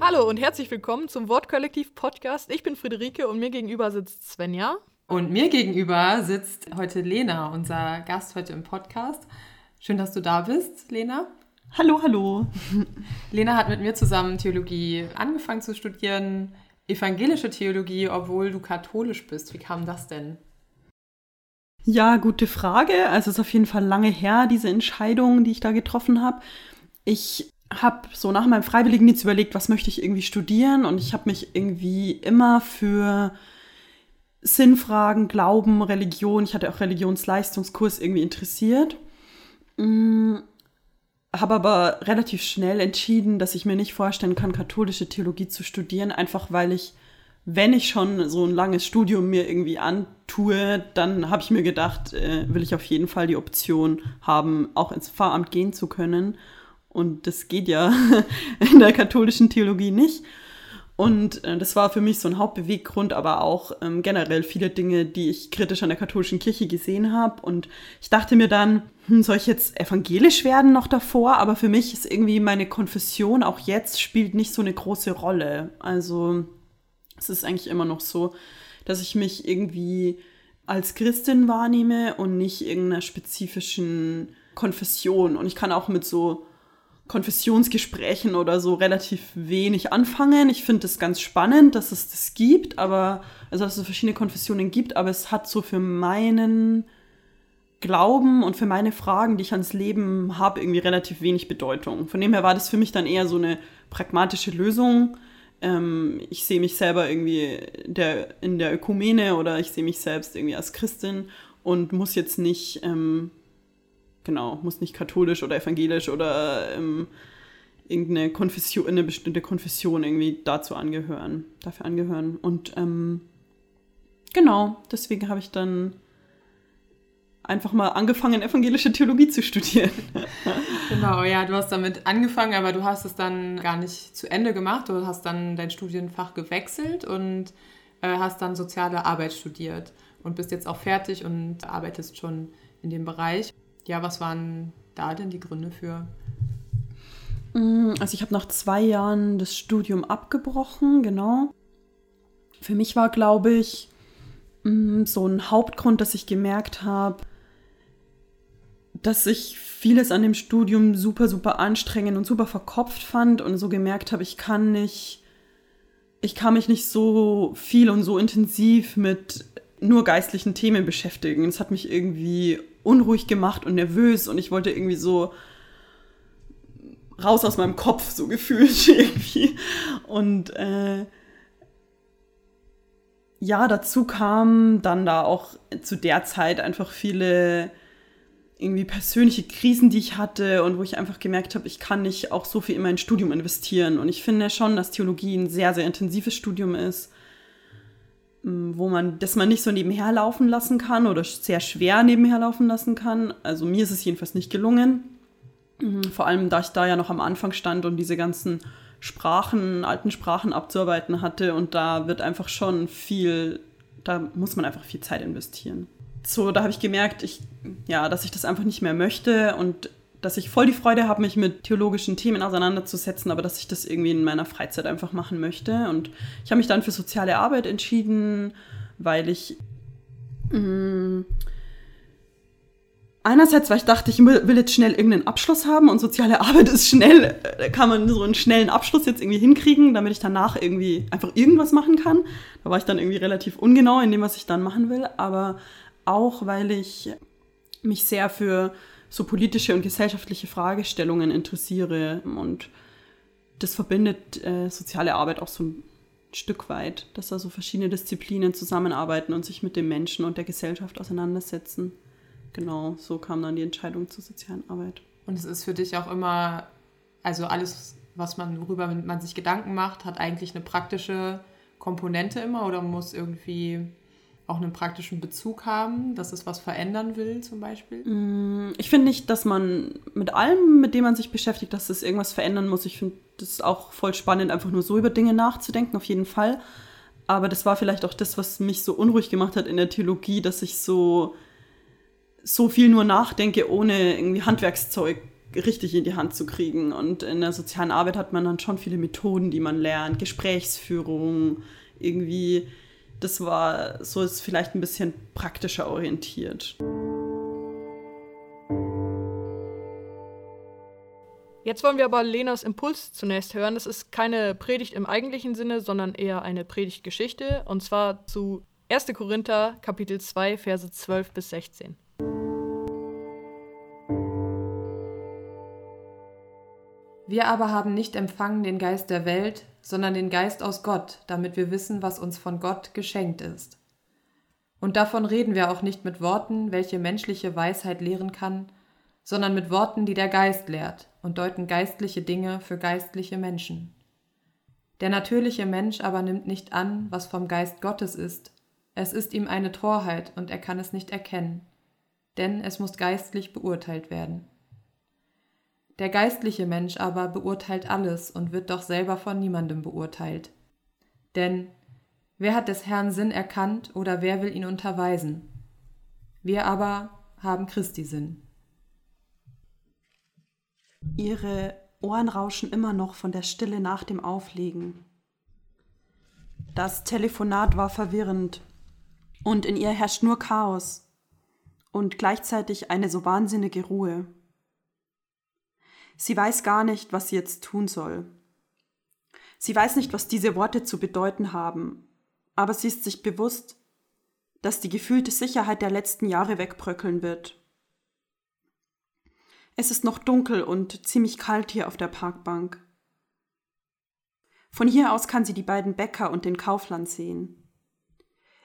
Hallo und herzlich willkommen zum Wortkollektiv Podcast. Ich bin Friederike und mir gegenüber sitzt Svenja. Und mir gegenüber sitzt heute Lena, unser Gast heute im Podcast. Schön, dass du da bist, Lena. Hallo, hallo. Lena hat mit mir zusammen Theologie angefangen zu studieren, evangelische Theologie, obwohl du katholisch bist. Wie kam das denn? Ja, gute Frage. Also es ist auf jeden Fall lange her, diese Entscheidung, die ich da getroffen habe. Ich habe so nach meinem Freiwilligendienst überlegt, was möchte ich irgendwie studieren und ich habe mich irgendwie immer für Sinnfragen, Glauben, Religion, ich hatte auch Religionsleistungskurs irgendwie interessiert. Mm, habe aber relativ schnell entschieden, dass ich mir nicht vorstellen kann, katholische Theologie zu studieren, einfach weil ich, wenn ich schon so ein langes Studium mir irgendwie antue, dann habe ich mir gedacht, äh, will ich auf jeden Fall die Option haben, auch ins Pfarramt gehen zu können. Und das geht ja in der katholischen Theologie nicht. Und äh, das war für mich so ein Hauptbeweggrund, aber auch ähm, generell viele Dinge, die ich kritisch an der katholischen Kirche gesehen habe. Und ich dachte mir dann, hm, soll ich jetzt evangelisch werden noch davor? Aber für mich ist irgendwie meine Konfession auch jetzt spielt nicht so eine große Rolle. Also es ist eigentlich immer noch so, dass ich mich irgendwie als Christin wahrnehme und nicht irgendeiner spezifischen Konfession. Und ich kann auch mit so Konfessionsgesprächen oder so relativ wenig anfangen. Ich finde es ganz spannend, dass es das gibt, aber also dass es verschiedene Konfessionen gibt, aber es hat so für meinen Glauben und für meine Fragen, die ich ans Leben habe, irgendwie relativ wenig Bedeutung. Von dem her war das für mich dann eher so eine pragmatische Lösung. Ähm, ich sehe mich selber irgendwie der, in der Ökumene oder ich sehe mich selbst irgendwie als Christin und muss jetzt nicht ähm, genau, muss nicht katholisch oder evangelisch oder ähm, irgendeine Konfession, eine bestimmte Konfession irgendwie dazu angehören, dafür angehören. Und ähm, genau, deswegen habe ich dann einfach mal angefangen, evangelische Theologie zu studieren. genau, ja, du hast damit angefangen, aber du hast es dann gar nicht zu Ende gemacht. Du hast dann dein Studienfach gewechselt und äh, hast dann soziale Arbeit studiert und bist jetzt auch fertig und arbeitest schon in dem Bereich. Ja, was waren da denn die Gründe für? Mm, also ich habe nach zwei Jahren das Studium abgebrochen, genau. Für mich war, glaube ich, mm, so ein Hauptgrund, dass ich gemerkt habe, dass ich vieles an dem Studium super, super anstrengend und super verkopft fand und so gemerkt habe, ich kann nicht, ich kann mich nicht so viel und so intensiv mit nur geistlichen Themen beschäftigen. Es hat mich irgendwie unruhig gemacht und nervös und ich wollte irgendwie so raus aus meinem Kopf, so gefühlt irgendwie. Und äh, ja, dazu kamen dann da auch zu der Zeit einfach viele irgendwie persönliche Krisen, die ich hatte und wo ich einfach gemerkt habe, ich kann nicht auch so viel in mein Studium investieren. Und ich finde schon, dass Theologie ein sehr, sehr intensives Studium ist wo man, das man nicht so nebenher laufen lassen kann oder sehr schwer nebenher laufen lassen kann. Also mir ist es jedenfalls nicht gelungen. Vor allem, da ich da ja noch am Anfang stand und diese ganzen Sprachen, alten Sprachen abzuarbeiten hatte und da wird einfach schon viel, da muss man einfach viel Zeit investieren. So, da habe ich gemerkt, ich, ja, dass ich das einfach nicht mehr möchte und dass ich voll die Freude habe, mich mit theologischen Themen auseinanderzusetzen, aber dass ich das irgendwie in meiner Freizeit einfach machen möchte. Und ich habe mich dann für soziale Arbeit entschieden, weil ich mh, mm, einerseits, weil ich dachte, ich will jetzt schnell irgendeinen Abschluss haben und soziale Arbeit ist schnell, da kann man so einen schnellen Abschluss jetzt irgendwie hinkriegen, damit ich danach irgendwie einfach irgendwas machen kann. Da war ich dann irgendwie relativ ungenau in dem, was ich dann machen will, aber auch, weil ich mich sehr für so politische und gesellschaftliche Fragestellungen interessiere. Und das verbindet äh, soziale Arbeit auch so ein Stück weit, dass da so verschiedene Disziplinen zusammenarbeiten und sich mit dem Menschen und der Gesellschaft auseinandersetzen. Genau, so kam dann die Entscheidung zur sozialen Arbeit. Und es ist für dich auch immer, also alles, was man, worüber man sich Gedanken macht, hat eigentlich eine praktische Komponente immer oder muss irgendwie auch einen praktischen Bezug haben, dass es was verändern will zum Beispiel? Mm, ich finde nicht, dass man mit allem, mit dem man sich beschäftigt, dass es irgendwas verändern muss. Ich finde das auch voll spannend, einfach nur so über Dinge nachzudenken, auf jeden Fall. Aber das war vielleicht auch das, was mich so unruhig gemacht hat in der Theologie, dass ich so, so viel nur nachdenke, ohne irgendwie Handwerkszeug richtig in die Hand zu kriegen. Und in der sozialen Arbeit hat man dann schon viele Methoden, die man lernt, Gesprächsführung, irgendwie, das war so ist vielleicht ein bisschen praktischer orientiert. Jetzt wollen wir aber Lenas Impuls zunächst hören. Das ist keine Predigt im eigentlichen Sinne, sondern eher eine Predigtgeschichte. Und zwar zu 1. Korinther, Kapitel 2, Verse 12 bis 16. Wir aber haben nicht empfangen den Geist der Welt, sondern den Geist aus Gott, damit wir wissen, was uns von Gott geschenkt ist. Und davon reden wir auch nicht mit Worten, welche menschliche Weisheit lehren kann, sondern mit Worten, die der Geist lehrt und deuten geistliche Dinge für geistliche Menschen. Der natürliche Mensch aber nimmt nicht an, was vom Geist Gottes ist, es ist ihm eine Torheit und er kann es nicht erkennen, denn es muss geistlich beurteilt werden. Der geistliche Mensch aber beurteilt alles und wird doch selber von niemandem beurteilt. Denn wer hat des Herrn Sinn erkannt oder wer will ihn unterweisen? Wir aber haben Christi Sinn. Ihre Ohren rauschen immer noch von der Stille nach dem Auflegen. Das Telefonat war verwirrend und in ihr herrscht nur Chaos und gleichzeitig eine so wahnsinnige Ruhe. Sie weiß gar nicht, was sie jetzt tun soll. Sie weiß nicht, was diese Worte zu bedeuten haben, aber sie ist sich bewusst, dass die gefühlte Sicherheit der letzten Jahre wegbröckeln wird es ist noch dunkel und ziemlich kalt hier auf der Parkbank. Von hier aus kann sie die beiden Bäcker und den Kaufland sehen.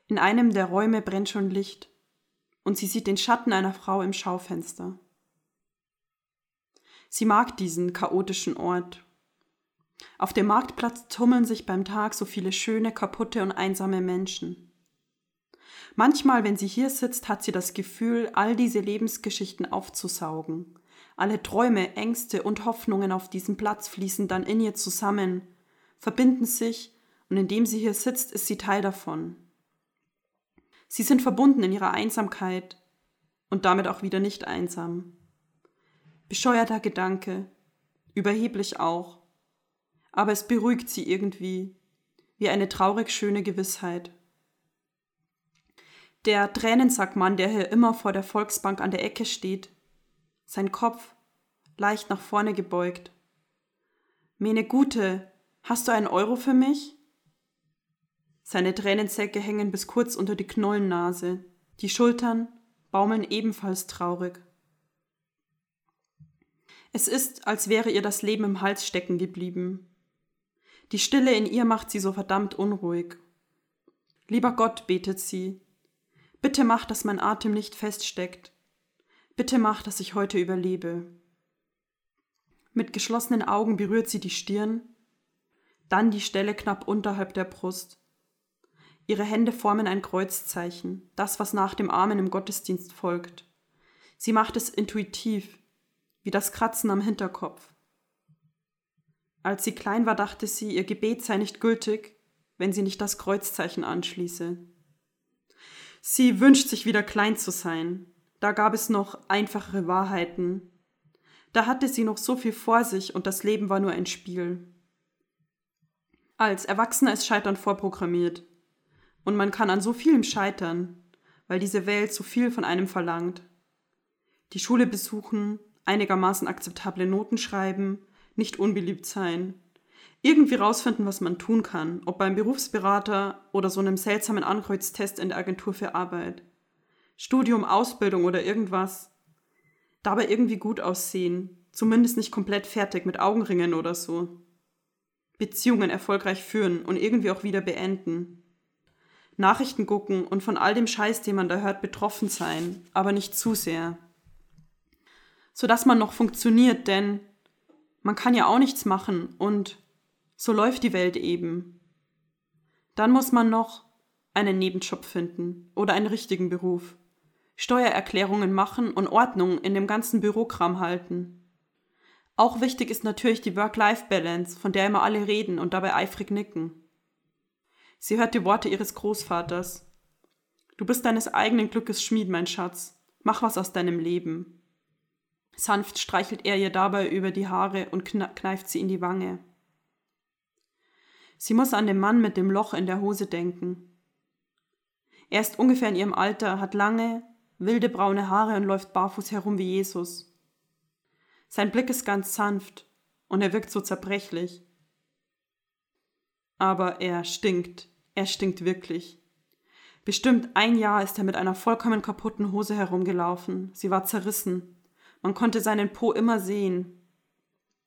In einem der Räume brennt schon Licht und sie sieht den Schatten einer Frau im Schaufenster. Sie mag diesen chaotischen Ort. Auf dem Marktplatz tummeln sich beim Tag so viele schöne, kaputte und einsame Menschen. Manchmal, wenn sie hier sitzt, hat sie das Gefühl, all diese Lebensgeschichten aufzusaugen alle Träume, Ängste und Hoffnungen auf diesem Platz fließen dann in ihr zusammen, verbinden sich, und indem sie hier sitzt, ist sie Teil davon. Sie sind verbunden in ihrer Einsamkeit und damit auch wieder nicht einsam. Bescheuerter Gedanke, überheblich auch, aber es beruhigt sie irgendwie, wie eine traurig schöne Gewissheit. Der Tränensackmann, der hier immer vor der Volksbank an der Ecke steht, sein Kopf leicht nach vorne gebeugt. Mene Gute, hast du einen Euro für mich? Seine Tränensäcke hängen bis kurz unter die Knollennase, die Schultern baumeln ebenfalls traurig. Es ist, als wäre ihr das Leben im Hals stecken geblieben. Die Stille in ihr macht sie so verdammt unruhig. Lieber Gott, betet sie, bitte mach, dass mein Atem nicht feststeckt. Bitte mach, dass ich heute überlebe. Mit geschlossenen Augen berührt sie die Stirn, dann die Stelle knapp unterhalb der Brust. Ihre Hände formen ein Kreuzzeichen, das, was nach dem Amen im Gottesdienst folgt. Sie macht es intuitiv, wie das Kratzen am Hinterkopf. Als sie klein war, dachte sie, ihr Gebet sei nicht gültig, wenn sie nicht das Kreuzzeichen anschließe. Sie wünscht sich wieder klein zu sein, da gab es noch einfachere Wahrheiten. Da hatte sie noch so viel vor sich und das Leben war nur ein Spiel. Als Erwachsener ist Scheitern vorprogrammiert. Und man kann an so vielem scheitern, weil diese Welt so viel von einem verlangt. Die Schule besuchen, einigermaßen akzeptable Noten schreiben, nicht unbeliebt sein, irgendwie rausfinden, was man tun kann, ob beim Berufsberater oder so einem seltsamen Ankreuztest in der Agentur für Arbeit. Studium, Ausbildung oder irgendwas. Dabei irgendwie gut aussehen, zumindest nicht komplett fertig mit Augenringen oder so. Beziehungen erfolgreich führen und irgendwie auch wieder beenden. Nachrichten gucken und von all dem Scheiß, den man da hört, betroffen sein, aber nicht zu sehr. Sodass man noch funktioniert, denn man kann ja auch nichts machen und so läuft die Welt eben. Dann muss man noch einen Nebenjob finden oder einen richtigen Beruf. Steuererklärungen machen und Ordnung in dem ganzen Bürokram halten. Auch wichtig ist natürlich die Work-Life-Balance, von der immer alle reden und dabei eifrig nicken. Sie hört die Worte ihres Großvaters. Du bist deines eigenen Glückes Schmied, mein Schatz. Mach was aus deinem Leben. Sanft streichelt er ihr dabei über die Haare und kneift sie in die Wange. Sie muss an den Mann mit dem Loch in der Hose denken. Er ist ungefähr in ihrem Alter, hat lange, wilde braune Haare und läuft barfuß herum wie Jesus. Sein Blick ist ganz sanft und er wirkt so zerbrechlich. Aber er stinkt, er stinkt wirklich. Bestimmt ein Jahr ist er mit einer vollkommen kaputten Hose herumgelaufen. Sie war zerrissen. Man konnte seinen Po immer sehen.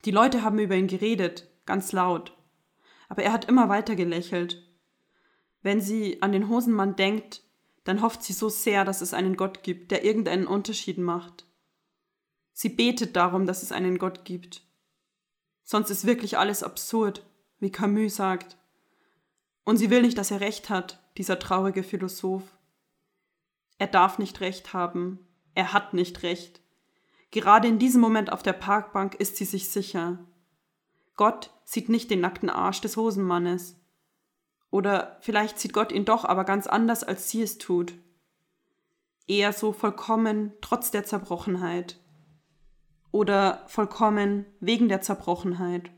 Die Leute haben über ihn geredet, ganz laut. Aber er hat immer weiter gelächelt. Wenn sie an den Hosenmann denkt, dann hofft sie so sehr, dass es einen Gott gibt, der irgendeinen Unterschied macht. Sie betet darum, dass es einen Gott gibt. Sonst ist wirklich alles absurd, wie Camus sagt. Und sie will nicht, dass er recht hat, dieser traurige Philosoph. Er darf nicht recht haben. Er hat nicht recht. Gerade in diesem Moment auf der Parkbank ist sie sich sicher. Gott sieht nicht den nackten Arsch des Hosenmannes. Oder vielleicht sieht Gott ihn doch, aber ganz anders, als sie es tut. Eher so vollkommen trotz der Zerbrochenheit. Oder vollkommen wegen der Zerbrochenheit.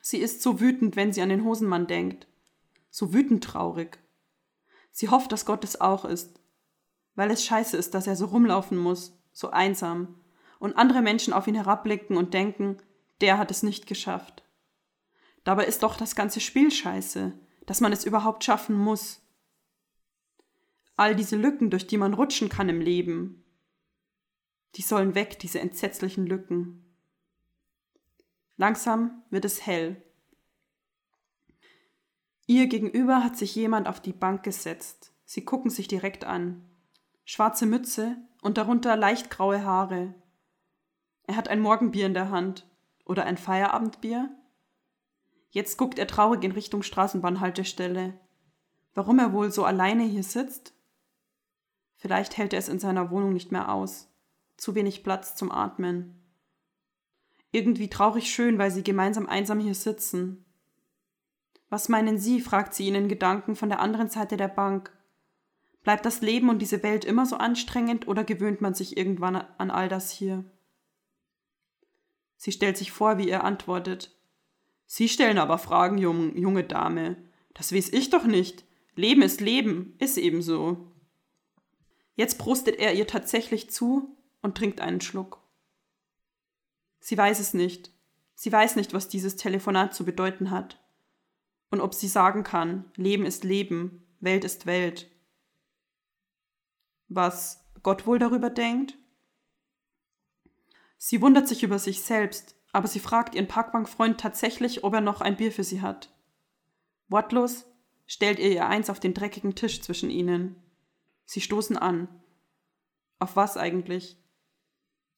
Sie ist so wütend, wenn sie an den Hosenmann denkt so wütend traurig. Sie hofft, dass Gott es auch ist, weil es scheiße ist, dass er so rumlaufen muss, so einsam, und andere Menschen auf ihn herabblicken und denken, der hat es nicht geschafft. Dabei ist doch das ganze Spiel scheiße, dass man es überhaupt schaffen muss. All diese Lücken, durch die man rutschen kann im Leben, die sollen weg, diese entsetzlichen Lücken. Langsam wird es hell. Ihr gegenüber hat sich jemand auf die Bank gesetzt. Sie gucken sich direkt an. Schwarze Mütze und darunter leicht graue Haare. Er hat ein Morgenbier in der Hand. Oder ein Feierabendbier? Jetzt guckt er traurig in Richtung Straßenbahnhaltestelle. Warum er wohl so alleine hier sitzt? Vielleicht hält er es in seiner Wohnung nicht mehr aus. Zu wenig Platz zum Atmen. Irgendwie traurig schön, weil sie gemeinsam einsam hier sitzen. Was meinen Sie? fragt sie ihn in Gedanken von der anderen Seite der Bank. Bleibt das Leben und diese Welt immer so anstrengend oder gewöhnt man sich irgendwann an all das hier? Sie stellt sich vor, wie er antwortet. Sie stellen aber Fragen, jung, junge Dame. Das weiß ich doch nicht. Leben ist Leben, ist ebenso. Jetzt prostet er ihr tatsächlich zu und trinkt einen Schluck. Sie weiß es nicht. Sie weiß nicht, was dieses Telefonat zu bedeuten hat und ob sie sagen kann, Leben ist Leben, Welt ist Welt. Was Gott wohl darüber denkt? Sie wundert sich über sich selbst, aber sie fragt ihren Parkbankfreund tatsächlich, ob er noch ein Bier für sie hat. Wortlos stellt ihr ihr eins auf den dreckigen Tisch zwischen ihnen. Sie stoßen an. Auf was eigentlich?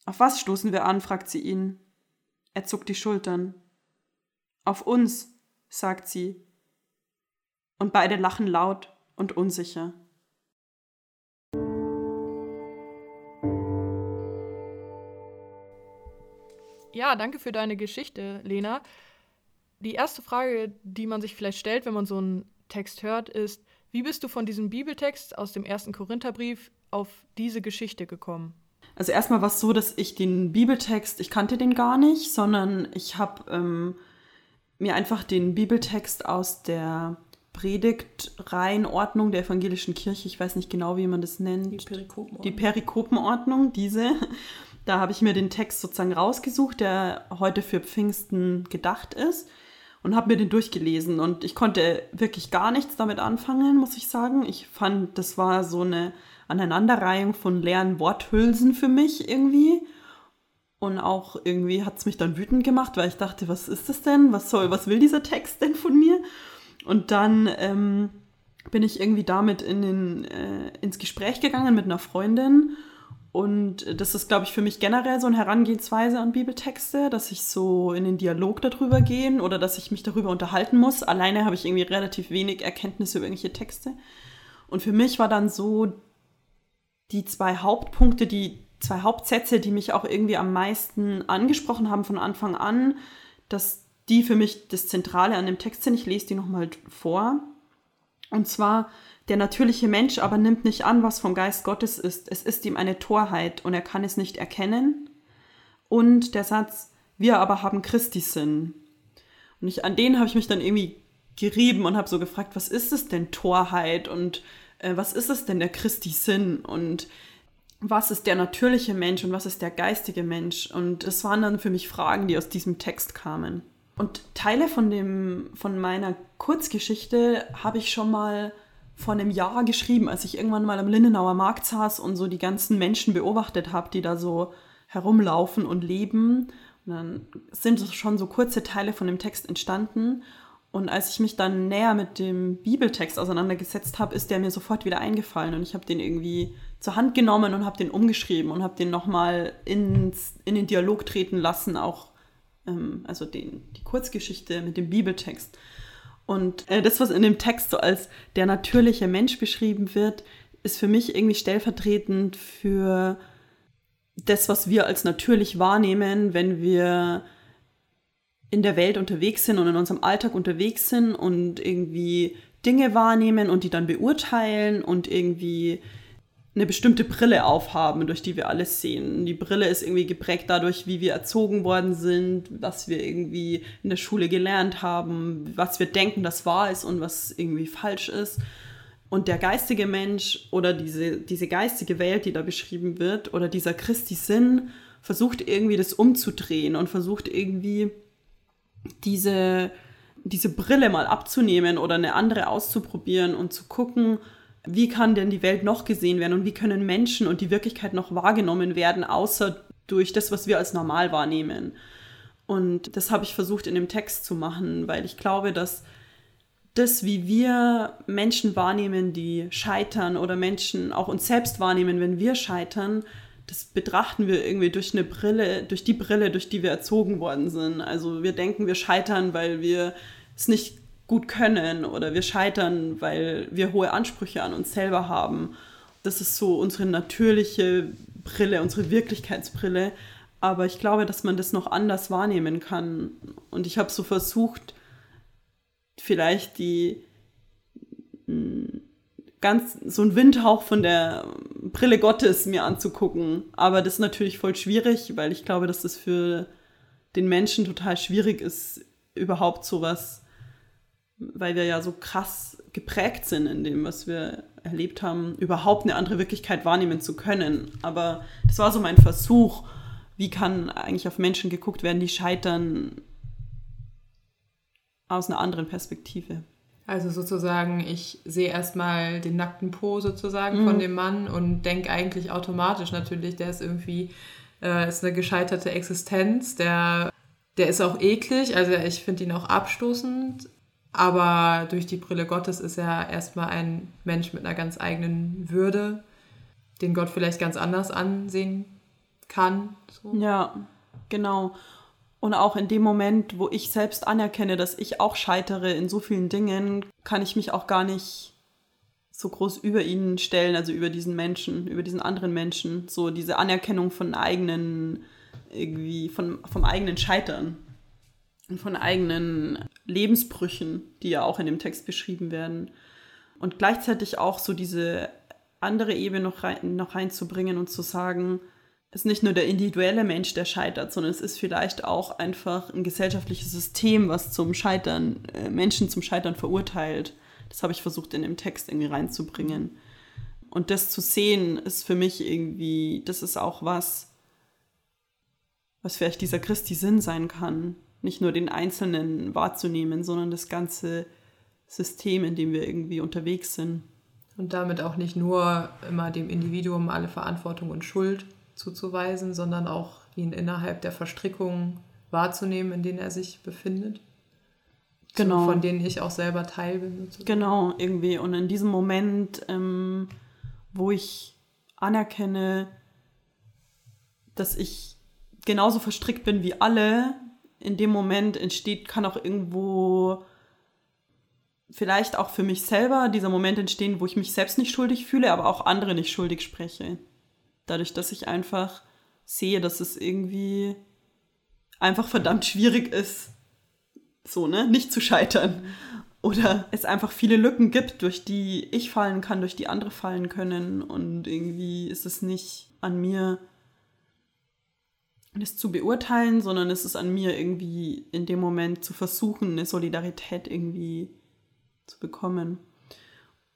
Auf was stoßen wir an? fragt sie ihn. Er zuckt die Schultern. Auf uns, sagt sie. Und beide lachen laut und unsicher. Ja, danke für deine Geschichte, Lena. Die erste Frage, die man sich vielleicht stellt, wenn man so einen Text hört, ist, wie bist du von diesem Bibeltext aus dem ersten Korintherbrief auf diese Geschichte gekommen? Also erstmal war es so, dass ich den Bibeltext, ich kannte den gar nicht, sondern ich habe ähm, mir einfach den Bibeltext aus der Predigtreihenordnung der evangelischen Kirche, ich weiß nicht genau, wie man das nennt. Die Perikopenordnung. Die Perikopenordnung, diese. Da habe ich mir den Text sozusagen rausgesucht, der heute für Pfingsten gedacht ist und habe mir den durchgelesen und ich konnte wirklich gar nichts damit anfangen, muss ich sagen. Ich fand, das war so eine Aneinanderreihung von leeren Worthülsen für mich irgendwie. Und auch irgendwie hat es mich dann wütend gemacht, weil ich dachte, was ist das denn? Was soll, was will dieser Text denn von mir? Und dann ähm, bin ich irgendwie damit in den, äh, ins Gespräch gegangen mit einer Freundin. Und das ist, glaube ich, für mich generell so eine Herangehensweise an Bibeltexte, dass ich so in den Dialog darüber gehen oder dass ich mich darüber unterhalten muss. Alleine habe ich irgendwie relativ wenig Erkenntnisse über irgendwelche Texte. Und für mich war dann so die zwei Hauptpunkte, die zwei Hauptsätze, die mich auch irgendwie am meisten angesprochen haben von Anfang an, dass die für mich das Zentrale an dem Text sind. Ich lese die nochmal vor. Und zwar, der natürliche Mensch aber nimmt nicht an, was vom Geist Gottes ist. Es ist ihm eine Torheit und er kann es nicht erkennen. Und der Satz, wir aber haben Christi Sinn. Und ich, an den habe ich mich dann irgendwie gerieben und habe so gefragt, was ist es denn Torheit und äh, was ist es denn der Christi Sinn und was ist der natürliche Mensch und was ist der geistige Mensch? Und das waren dann für mich Fragen, die aus diesem Text kamen. Und Teile von, dem, von meiner Kurzgeschichte habe ich schon mal vor einem Jahr geschrieben, als ich irgendwann mal am Lindenauer Markt saß und so die ganzen Menschen beobachtet habe, die da so herumlaufen und leben. Und dann sind schon so kurze Teile von dem Text entstanden. Und als ich mich dann näher mit dem Bibeltext auseinandergesetzt habe, ist der mir sofort wieder eingefallen. Und ich habe den irgendwie zur Hand genommen und habe den umgeschrieben und habe den nochmal in den Dialog treten lassen, auch ähm, also den, die Kurzgeschichte mit dem Bibeltext. Und äh, das, was in dem Text so als der natürliche Mensch beschrieben wird, ist für mich irgendwie stellvertretend für das, was wir als natürlich wahrnehmen, wenn wir in der Welt unterwegs sind und in unserem Alltag unterwegs sind und irgendwie Dinge wahrnehmen und die dann beurteilen und irgendwie eine bestimmte Brille aufhaben, durch die wir alles sehen. Die Brille ist irgendwie geprägt dadurch, wie wir erzogen worden sind, was wir irgendwie in der Schule gelernt haben, was wir denken, das wahr ist und was irgendwie falsch ist. Und der geistige Mensch oder diese, diese geistige Welt, die da beschrieben wird, oder dieser Christi-Sinn, versucht irgendwie das umzudrehen und versucht irgendwie diese, diese Brille mal abzunehmen oder eine andere auszuprobieren und zu gucken, wie kann denn die Welt noch gesehen werden und wie können Menschen und die Wirklichkeit noch wahrgenommen werden, außer durch das, was wir als normal wahrnehmen. Und das habe ich versucht in dem Text zu machen, weil ich glaube, dass das, wie wir Menschen wahrnehmen, die scheitern oder Menschen auch uns selbst wahrnehmen, wenn wir scheitern, das betrachten wir irgendwie durch eine Brille, durch die Brille, durch die wir erzogen worden sind. Also wir denken, wir scheitern, weil wir es nicht gut können oder wir scheitern, weil wir hohe Ansprüche an uns selber haben. Das ist so unsere natürliche Brille, unsere Wirklichkeitsbrille. Aber ich glaube, dass man das noch anders wahrnehmen kann. Und ich habe so versucht, vielleicht die hm, ganz so einen Windhauch von der Brille Gottes mir anzugucken. Aber das ist natürlich voll schwierig, weil ich glaube, dass das für den Menschen total schwierig ist, überhaupt sowas weil wir ja so krass geprägt sind in dem, was wir erlebt haben, überhaupt eine andere Wirklichkeit wahrnehmen zu können. Aber das war so mein Versuch, wie kann eigentlich auf Menschen geguckt werden, die scheitern aus einer anderen Perspektive. Also sozusagen, ich sehe erstmal den nackten Po sozusagen mhm. von dem Mann und denke eigentlich automatisch natürlich, der ist irgendwie, äh, ist eine gescheiterte Existenz, der, der ist auch eklig, also ich finde ihn auch abstoßend, aber durch die Brille Gottes ist er erstmal ein Mensch mit einer ganz eigenen Würde, den Gott vielleicht ganz anders ansehen kann. So. Ja, genau. Und auch in dem Moment, wo ich selbst anerkenne, dass ich auch scheitere in so vielen Dingen, kann ich mich auch gar nicht so groß über ihn stellen, also über diesen Menschen, über diesen anderen Menschen. So diese Anerkennung von eigenen, irgendwie, von, vom eigenen Scheitern und von eigenen Lebensbrüchen, die ja auch in dem Text beschrieben werden. Und gleichzeitig auch so diese andere Ebene noch, rein, noch reinzubringen und zu sagen, es ist nicht nur der individuelle Mensch, der scheitert, sondern es ist vielleicht auch einfach ein gesellschaftliches System, was zum Scheitern, äh, Menschen zum Scheitern verurteilt. Das habe ich versucht in dem Text irgendwie reinzubringen. Und das zu sehen, ist für mich irgendwie, das ist auch was, was vielleicht dieser Christi Sinn sein kann, nicht nur den Einzelnen wahrzunehmen, sondern das ganze System, in dem wir irgendwie unterwegs sind. Und damit auch nicht nur immer dem Individuum alle Verantwortung und Schuld zuzuweisen, sondern auch ihn innerhalb der Verstrickungen wahrzunehmen, in denen er sich befindet. Genau. So, von denen ich auch selber Teil bin. Sozusagen. Genau, irgendwie. Und in diesem Moment, ähm, wo ich anerkenne, dass ich genauso verstrickt bin wie alle, in dem Moment entsteht, kann auch irgendwo vielleicht auch für mich selber dieser Moment entstehen, wo ich mich selbst nicht schuldig fühle, aber auch andere nicht schuldig spreche. Dadurch, dass ich einfach sehe, dass es irgendwie einfach verdammt schwierig ist, so, ne, nicht zu scheitern. Oder es einfach viele Lücken gibt, durch die ich fallen kann, durch die andere fallen können. Und irgendwie ist es nicht an mir, das zu beurteilen, sondern es ist an mir irgendwie in dem Moment zu versuchen, eine Solidarität irgendwie zu bekommen.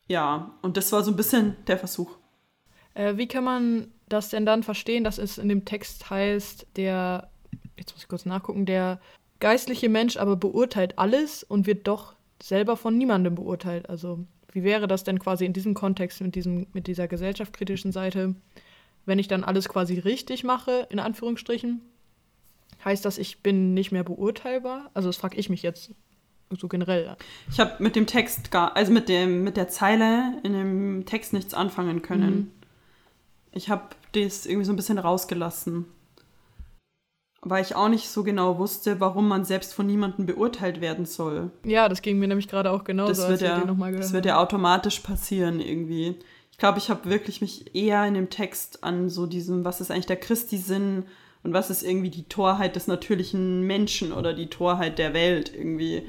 Ja, und das war so ein bisschen der Versuch. Äh, wie kann man das denn dann verstehen, dass es in dem Text heißt, der, jetzt muss ich kurz nachgucken, der geistliche Mensch aber beurteilt alles und wird doch selber von niemandem beurteilt. Also wie wäre das denn quasi in diesem Kontext mit, diesem, mit dieser gesellschaftskritischen Seite, wenn ich dann alles quasi richtig mache, in Anführungsstrichen? Heißt das, ich bin nicht mehr beurteilbar? Also das frage ich mich jetzt so generell. Ich habe mit dem Text gar, also mit dem, mit der Zeile in dem Text nichts anfangen können. Mhm. Ich habe das irgendwie so ein bisschen rausgelassen weil ich auch nicht so genau wusste, warum man selbst von niemandem beurteilt werden soll. Ja, das ging mir nämlich gerade auch genauso. Das wird, ja, das wird ja automatisch passieren irgendwie. Ich glaube, ich habe wirklich mich eher in dem Text an so diesem, was ist eigentlich der Christi-Sinn und was ist irgendwie die Torheit des natürlichen Menschen oder die Torheit der Welt irgendwie. Ja.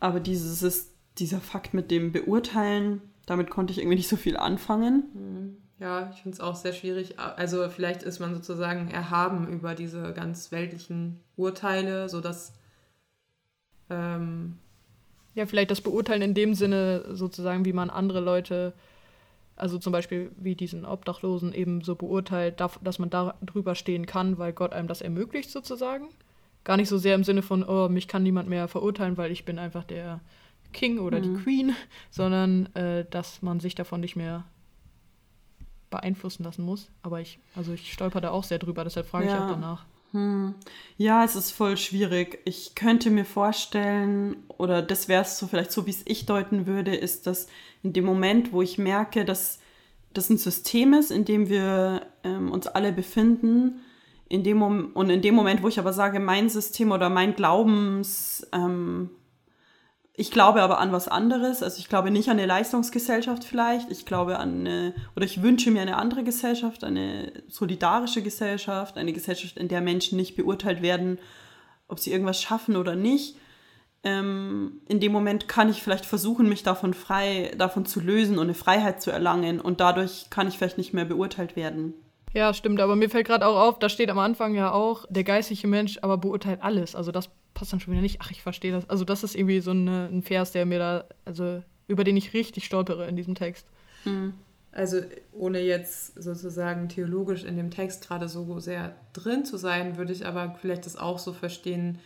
Aber dieses ist dieser Fakt mit dem Beurteilen, damit konnte ich irgendwie nicht so viel anfangen. Mhm. Ja, ich finde es auch sehr schwierig. Also vielleicht ist man sozusagen erhaben über diese ganz weltlichen Urteile, sodass... Ähm ja, vielleicht das Beurteilen in dem Sinne sozusagen, wie man andere Leute, also zum Beispiel wie diesen Obdachlosen eben so beurteilt, dass man da drüber stehen kann, weil Gott einem das ermöglicht sozusagen. Gar nicht so sehr im Sinne von, oh, mich kann niemand mehr verurteilen, weil ich bin einfach der King oder mhm. die Queen, sondern äh, dass man sich davon nicht mehr beeinflussen lassen muss. Aber ich, also ich stolper da auch sehr drüber, deshalb frage ja. ich auch danach. Hm. Ja, es ist voll schwierig. Ich könnte mir vorstellen, oder das wäre es so vielleicht so, wie es ich deuten würde, ist, dass in dem Moment, wo ich merke, dass das ein System ist, in dem wir ähm, uns alle befinden, in dem und in dem Moment, wo ich aber sage, mein System oder mein Glaubens, ähm, ich glaube aber an was anderes. Also ich glaube nicht an eine Leistungsgesellschaft vielleicht. Ich glaube an eine, oder ich wünsche mir eine andere Gesellschaft, eine solidarische Gesellschaft, eine Gesellschaft, in der Menschen nicht beurteilt werden, ob sie irgendwas schaffen oder nicht. Ähm, in dem Moment kann ich vielleicht versuchen, mich davon frei, davon zu lösen und eine Freiheit zu erlangen. Und dadurch kann ich vielleicht nicht mehr beurteilt werden. Ja, stimmt, aber mir fällt gerade auch auf, da steht am Anfang ja auch, der geistliche Mensch aber beurteilt alles. Also das passt dann schon wieder nicht. Ach, ich verstehe das. Also das ist irgendwie so eine, ein Vers, der mir da, also über den ich richtig stolpere in diesem Text. Hm. Also ohne jetzt sozusagen theologisch in dem Text gerade so sehr drin zu sein, würde ich aber vielleicht das auch so verstehen,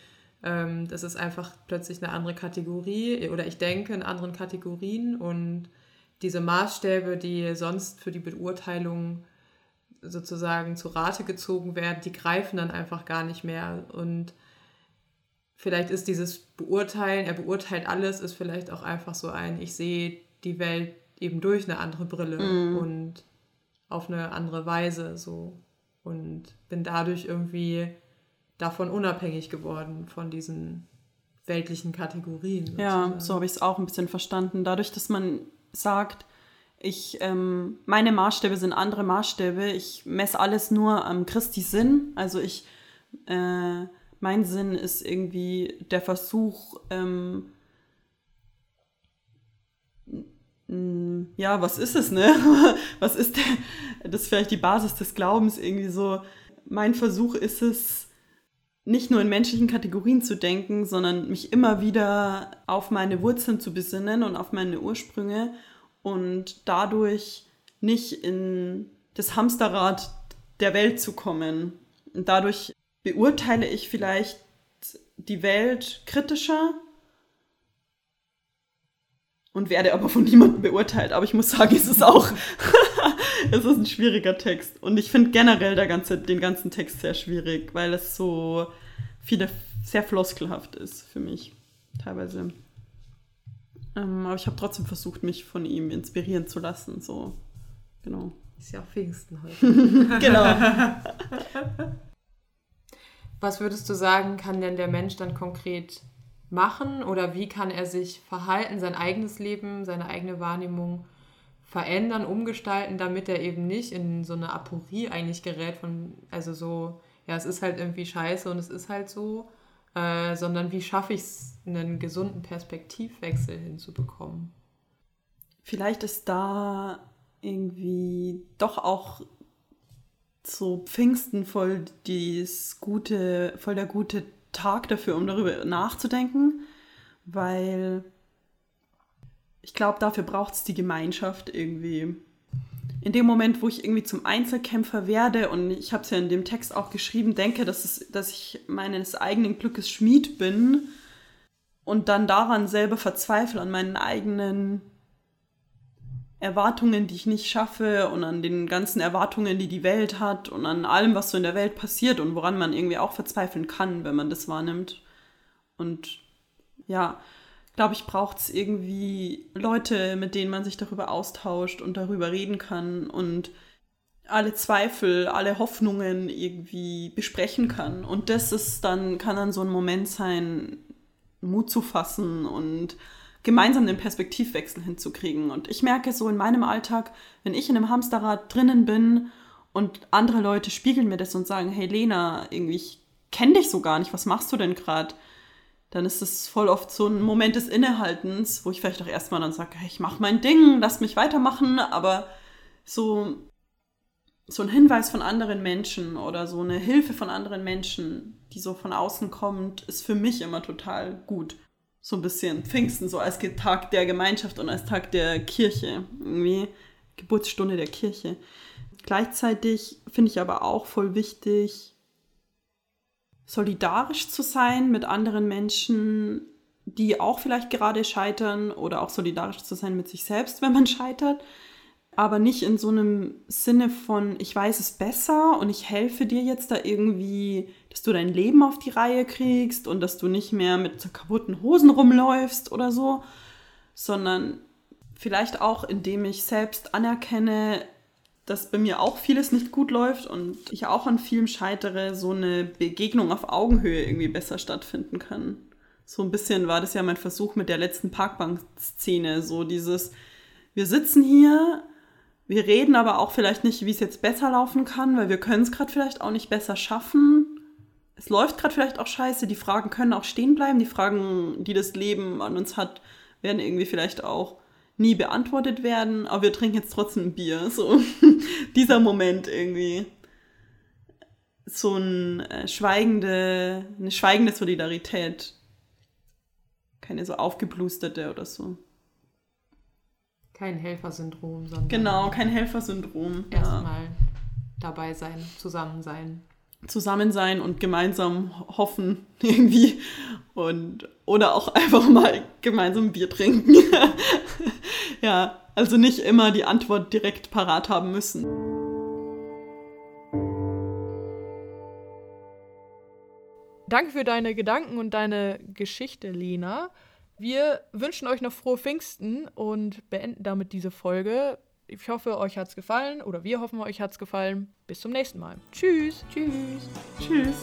ähm, das ist einfach plötzlich eine andere Kategorie oder ich denke in anderen Kategorien und diese Maßstäbe, die sonst für die Beurteilung sozusagen zu Rate gezogen werden, die greifen dann einfach gar nicht mehr und vielleicht ist dieses Beurteilen, er beurteilt alles, ist vielleicht auch einfach so ein, ich sehe die Welt eben durch eine andere Brille mm. und auf eine andere Weise so und bin dadurch irgendwie davon unabhängig geworden von diesen weltlichen Kategorien. Sozusagen. Ja, so habe ich es auch ein bisschen verstanden. Dadurch, dass man sagt, ich, ähm, meine Maßstäbe sind andere Maßstäbe, ich messe alles nur am Christi Sinn, also ich äh, mein Sinn ist irgendwie der Versuch, ähm, ja, was ist es, ne? Was ist der, das ist vielleicht die Basis des Glaubens irgendwie so. Mein Versuch ist es, nicht nur in menschlichen Kategorien zu denken, sondern mich immer wieder auf meine Wurzeln zu besinnen und auf meine Ursprünge und dadurch nicht in das Hamsterrad der Welt zu kommen. Und dadurch beurteile ich vielleicht die Welt kritischer und werde aber von niemandem beurteilt. Aber ich muss sagen, es ist auch es ist ein schwieriger Text. Und ich finde generell der ganze, den ganzen Text sehr schwierig, weil es so viele sehr floskelhaft ist für mich teilweise. Ähm, aber ich habe trotzdem versucht, mich von ihm inspirieren zu lassen. So, genau. Ist ja auch Pfingsten heute. genau. Was würdest du sagen, kann denn der Mensch dann konkret machen oder wie kann er sich verhalten, sein eigenes Leben, seine eigene Wahrnehmung verändern, umgestalten, damit er eben nicht in so eine Aporie eigentlich gerät von, also so, ja, es ist halt irgendwie scheiße und es ist halt so, äh, sondern wie schaffe ich es, einen gesunden Perspektivwechsel hinzubekommen. Vielleicht ist da irgendwie doch auch so Pfingsten voll dies gute, voll der gute Tag dafür, um darüber nachzudenken, weil ich glaube, dafür braucht es die Gemeinschaft irgendwie. In dem Moment, wo ich irgendwie zum Einzelkämpfer werde, und ich habe es ja in dem Text auch geschrieben, denke, dass, es, dass ich meines eigenen Glückes Schmied bin und dann daran selber verzweifle, an meinen eigenen Erwartungen, die ich nicht schaffe und an den ganzen Erwartungen, die die Welt hat und an allem, was so in der Welt passiert und woran man irgendwie auch verzweifeln kann, wenn man das wahrnimmt. Und ja, glaube ich, braucht es irgendwie Leute, mit denen man sich darüber austauscht und darüber reden kann und alle Zweifel, alle Hoffnungen irgendwie besprechen kann. Und das ist dann, kann dann so ein Moment sein, Mut zu fassen und gemeinsam den Perspektivwechsel hinzukriegen. Und ich merke so in meinem Alltag, wenn ich in einem Hamsterrad drinnen bin und andere Leute spiegeln mir das und sagen, hey Lena, irgendwie, ich kenne dich so gar nicht, was machst du denn gerade? Dann ist es voll oft so ein Moment des Innehaltens, wo ich vielleicht auch erstmal dann sage, hey, ich mache mein Ding, lass mich weitermachen, aber so, so ein Hinweis von anderen Menschen oder so eine Hilfe von anderen Menschen, die so von außen kommt, ist für mich immer total gut so ein bisschen Pfingsten, so als Tag der Gemeinschaft und als Tag der Kirche, irgendwie Geburtsstunde der Kirche. Gleichzeitig finde ich aber auch voll wichtig, solidarisch zu sein mit anderen Menschen, die auch vielleicht gerade scheitern oder auch solidarisch zu sein mit sich selbst, wenn man scheitert aber nicht in so einem Sinne von, ich weiß es besser und ich helfe dir jetzt da irgendwie, dass du dein Leben auf die Reihe kriegst und dass du nicht mehr mit kaputten Hosen rumläufst oder so, sondern vielleicht auch, indem ich selbst anerkenne, dass bei mir auch vieles nicht gut läuft und ich auch an vielem scheitere, so eine Begegnung auf Augenhöhe irgendwie besser stattfinden kann. So ein bisschen war das ja mein Versuch mit der letzten Parkbank-Szene, so dieses, wir sitzen hier, wir reden aber auch vielleicht nicht, wie es jetzt besser laufen kann, weil wir können es gerade vielleicht auch nicht besser schaffen. Es läuft gerade vielleicht auch scheiße. Die Fragen können auch stehen bleiben. Die Fragen, die das Leben an uns hat, werden irgendwie vielleicht auch nie beantwortet werden. Aber wir trinken jetzt trotzdem ein Bier. So dieser Moment irgendwie. So ein, äh, schweigende, eine schweigende Solidarität. Keine so aufgeblusterte oder so. Kein Helfersyndrom, sondern. Genau, kein Helfersyndrom. Erstmal ja. dabei sein, zusammen sein. Zusammen sein und gemeinsam hoffen, irgendwie. Und, oder auch einfach mal gemeinsam Bier trinken. ja, also nicht immer die Antwort direkt parat haben müssen. Danke für deine Gedanken und deine Geschichte, Lena. Wir wünschen euch noch frohe Pfingsten und beenden damit diese Folge. Ich hoffe, euch hat es gefallen oder wir hoffen, euch hat es gefallen. Bis zum nächsten Mal. Tschüss. Tschüss. Tschüss.